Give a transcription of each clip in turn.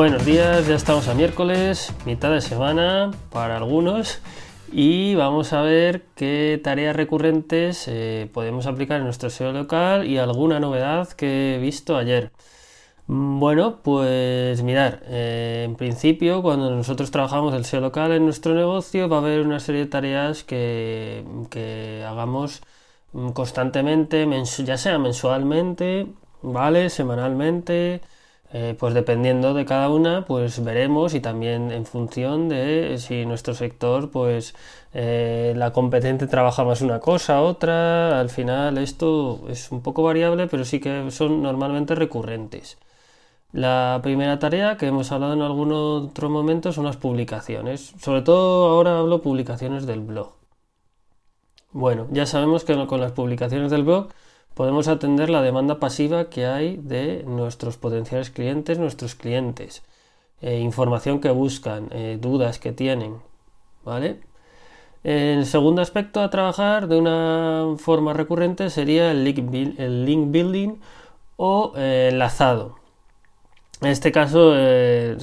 Buenos días, ya estamos a miércoles, mitad de semana para algunos y vamos a ver qué tareas recurrentes eh, podemos aplicar en nuestro SEO local y alguna novedad que he visto ayer. Mm, bueno, pues mirar, eh, en principio cuando nosotros trabajamos el SEO local en nuestro negocio va a haber una serie de tareas que, que hagamos mm, constantemente, ya sea mensualmente, ¿vale? Semanalmente eh, pues dependiendo de cada una, pues veremos y también en función de si nuestro sector, pues eh, la competente trabaja más una cosa, otra, al final esto es un poco variable, pero sí que son normalmente recurrentes. La primera tarea que hemos hablado en algún otro momento son las publicaciones, sobre todo ahora hablo publicaciones del blog. Bueno, ya sabemos que con las publicaciones del blog podemos atender la demanda pasiva que hay de nuestros potenciales clientes, nuestros clientes, eh, información que buscan, eh, dudas que tienen, ¿vale? El segundo aspecto a trabajar de una forma recurrente sería el link, building o eh, enlazado. En este caso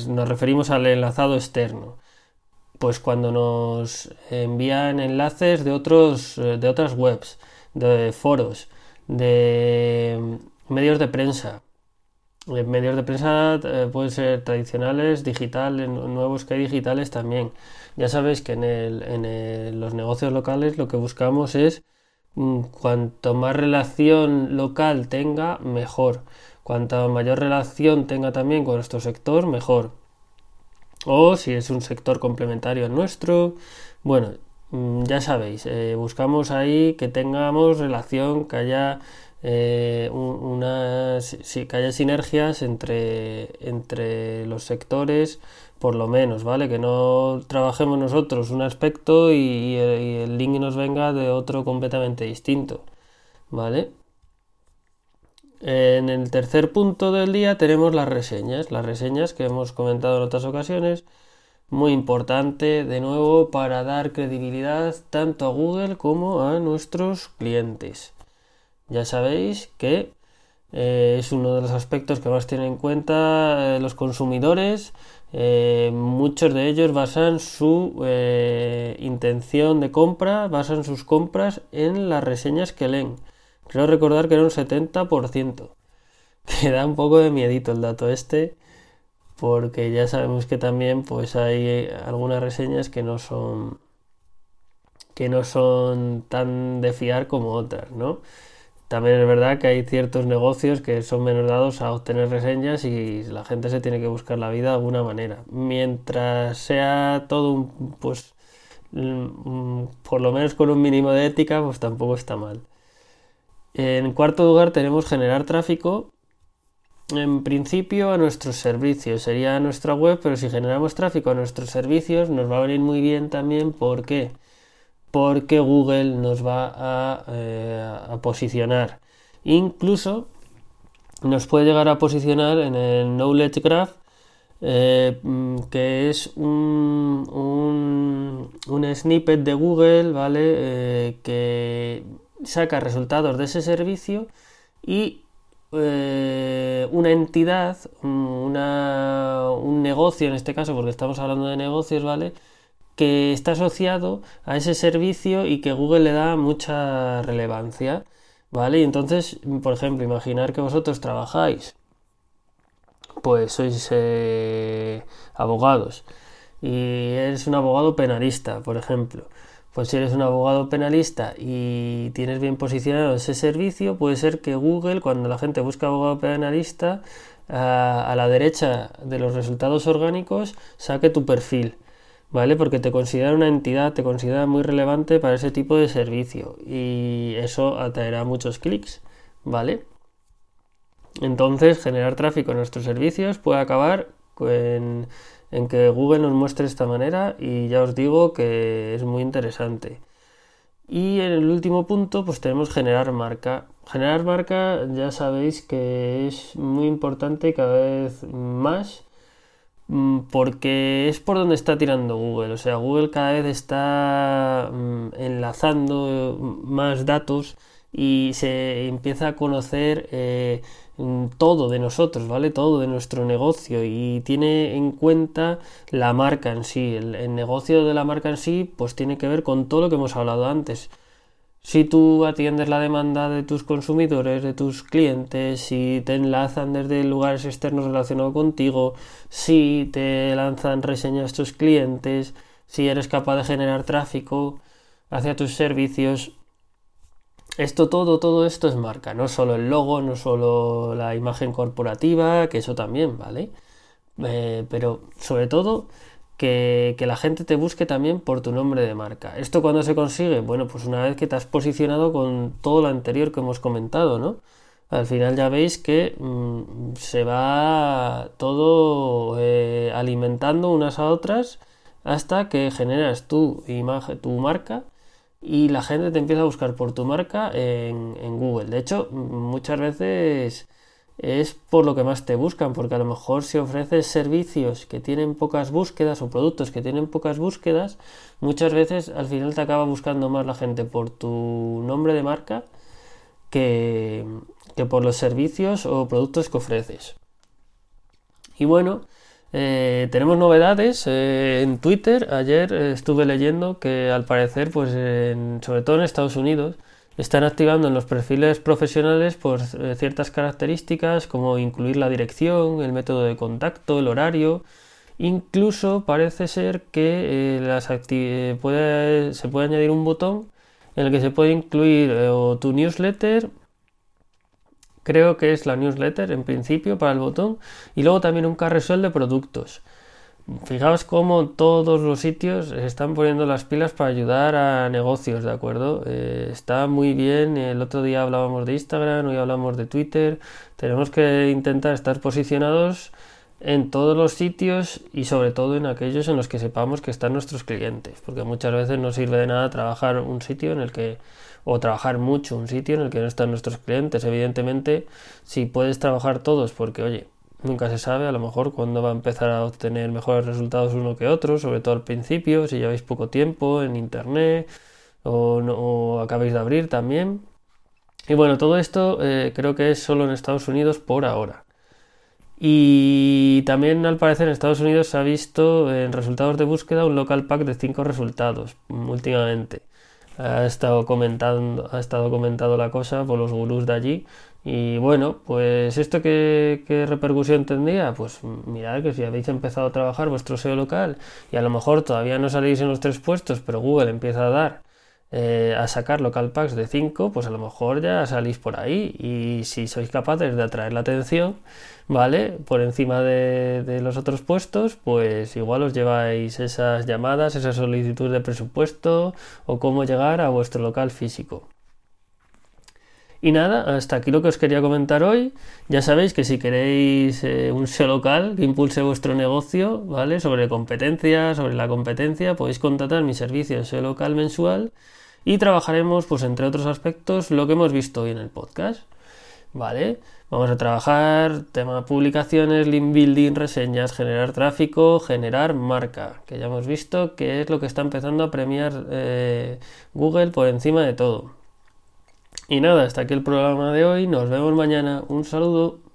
nos referimos al enlazado externo. Pues cuando nos envían enlaces de, otros, de otras webs, de foros, de medios de prensa. Medios de prensa eh, pueden ser tradicionales, digitales, nuevos que hay digitales también. Ya sabéis que en, el, en los negocios locales lo que buscamos es mm, cuanto más relación local tenga, mejor. Cuanta mayor relación tenga también con nuestro sector, mejor. O si es un sector complementario al nuestro. Bueno, ya sabéis, eh, buscamos ahí que tengamos relación, que haya eh, que haya sinergias entre, entre los sectores, por lo menos, ¿vale? Que no trabajemos nosotros un aspecto y, el, link nos venga de otro completamente distinto, ¿vale? En el tercer punto del día tenemos las reseñas, las reseñas que hemos comentado en otras ocasiones muy importante de nuevo para dar credibilidad tanto a Google como a nuestros clientes. Ya sabéis que eh, es uno de los aspectos que más tienen en cuenta eh, los consumidores. Eh, muchos de ellos basan su intención de compra, basan sus compras en las reseñas que leen. Creo recordar que era un 70%. Que da un poco de miedito el dato este porque ya sabemos que también pues hay algunas reseñas que no son que no son tan de fiar como otras, ¿no? También es verdad que hay ciertos negocios que son menos dados a obtener reseñas y la gente se tiene que buscar la vida de alguna manera. Mientras sea todo un, pues, mm, por lo menos con un mínimo de ética, pues tampoco está mal. En cuarto lugar tenemos generar tráfico en principio a nuestros servicios, sería a nuestra web, pero si generamos tráfico a nuestros servicios nos va a venir muy bien también. ¿Por qué? Porque Google nos va a, eh, posicionar. Incluso nos puede llegar a posicionar en el Knowledge Graph, eh, mm, que es un, un, snippet de Google, ¿vale? Eh, que saca resultados de ese servicio y eh, una entidad, un negocio en este caso, porque estamos hablando de negocios, ¿vale? Que está asociado a ese servicio y que Google le da mucha relevancia, ¿vale? Y entonces, por ejemplo, imaginar que vosotros trabajáis, pues sois eh, abogados y eres un abogado penalista, por ejemplo pues si eres un abogado penalista y tienes bien posicionado ese servicio, puede ser que Google, cuando la gente busca abogado penalista, a, la derecha de los resultados orgánicos, saque tu perfil. ¿Vale? Porque te considera una entidad, te considera muy relevante para ese tipo de servicio y eso atraerá muchos clics, ¿vale? Entonces, generar tráfico en nuestros servicios puede acabar con en que Google nos muestre esta manera y ya os digo que es muy interesante. Y en el último punto pues tenemos generar marca. Generar marca ya sabéis que es muy importante cada vez más mm, porque es por donde está tirando Google. O sea, Google cada vez está mm, enlazando más datos y se empieza a conocer eh, todo de nosotros, ¿vale? Todo de nuestro negocio y tiene en cuenta la marca en sí. El, negocio de la marca en sí, pues tiene que ver con todo lo que hemos hablado antes. Si tú atiendes la demanda de tus consumidores, de tus clientes, si te enlazan desde lugares externos relacionados contigo, si te lanzan reseñas tus clientes, si eres capaz de generar tráfico hacia tus servicios, esto todo, todo esto es marca, no solo el logo, no solo la imagen corporativa, que eso también, ¿vale? Eh, pero sobre todo que, que, la gente te busque también por tu nombre de marca. ¿Esto cuando se consigue? Bueno, pues una vez que te has posicionado con todo lo anterior que hemos comentado, ¿no? Al final ya veis que mm, se va todo eh, alimentando unas a otras hasta que generas tu imagen, tu marca y la gente te empieza a buscar por tu marca en, Google. De hecho, muchas veces es por lo que más te buscan, porque a lo mejor si ofreces servicios que tienen pocas búsquedas o productos que tienen pocas búsquedas, muchas veces al final te acaba buscando más la gente por tu nombre de marca que, que por los servicios o productos que ofreces. Y bueno, eh, tenemos novedades eh, en Twitter. Ayer eh, estuve leyendo que al parecer, pues sobre todo en Estados Unidos, están activando en los perfiles profesionales por ciertas características como incluir la dirección, el método de contacto, el horario. Incluso parece ser que se puede añadir un botón en el que se puede incluir tu newsletter creo que es la newsletter en principio para el botón y luego también un carrusel de productos. Fijaos cómo todos los sitios están poniendo las pilas para ayudar a negocios, ¿de acuerdo? Eh, está muy bien, el otro día hablábamos de Instagram, hoy hablamos de Twitter, tenemos que intentar estar posicionados en todos los sitios y sobre todo en aquellos en los que sepamos que están nuestros clientes, porque muchas veces no sirve de nada trabajar un sitio en el que o trabajar mucho un sitio en el que no están nuestros clientes. Evidentemente, si puedes trabajar todos, porque oye, nunca se sabe a lo mejor cuándo va a empezar a obtener mejores resultados uno que otro, sobre todo al principio, si lleváis poco tiempo en internet o, no, acabáis de abrir también. Y bueno, todo esto eh, creo que es solo en Estados Unidos por ahora. Y también al parecer en Estados Unidos se ha visto en resultados de búsqueda un local pack de 5 resultados últimamente ha estado comentando, ha estado comentado la cosa por los gurús de allí. Y bueno, pues esto qué, repercusión tendría, pues mirad que si habéis empezado a trabajar vuestro SEO local y a lo mejor todavía no salís en los tres puestos, pero Google empieza a dar eh, a sacar local packs de 5, pues a lo mejor ya salís por ahí. Y si sois capaces de atraer la atención, ¿vale? Por encima de, los otros puestos, pues igual os lleváis esas llamadas, esa solicitud de presupuesto o cómo llegar a vuestro local físico. Y nada, hasta aquí lo que os quería comentar hoy. Ya sabéis que si queréis eh, un SEO local que impulse vuestro negocio, ¿vale? Sobre competencia, sobre la competencia, podéis contratar mi servicio SEO local mensual y trabajaremos, pues entre otros aspectos, lo que hemos visto hoy en el podcast. ¿Vale? Vamos a trabajar tema publicaciones, link building, reseñas, generar tráfico, generar marca, que ya hemos visto que es lo que está empezando a premiar eh, Google por encima de todo. Y nada, hasta aquí el programa de hoy. Nos vemos mañana. Un saludo.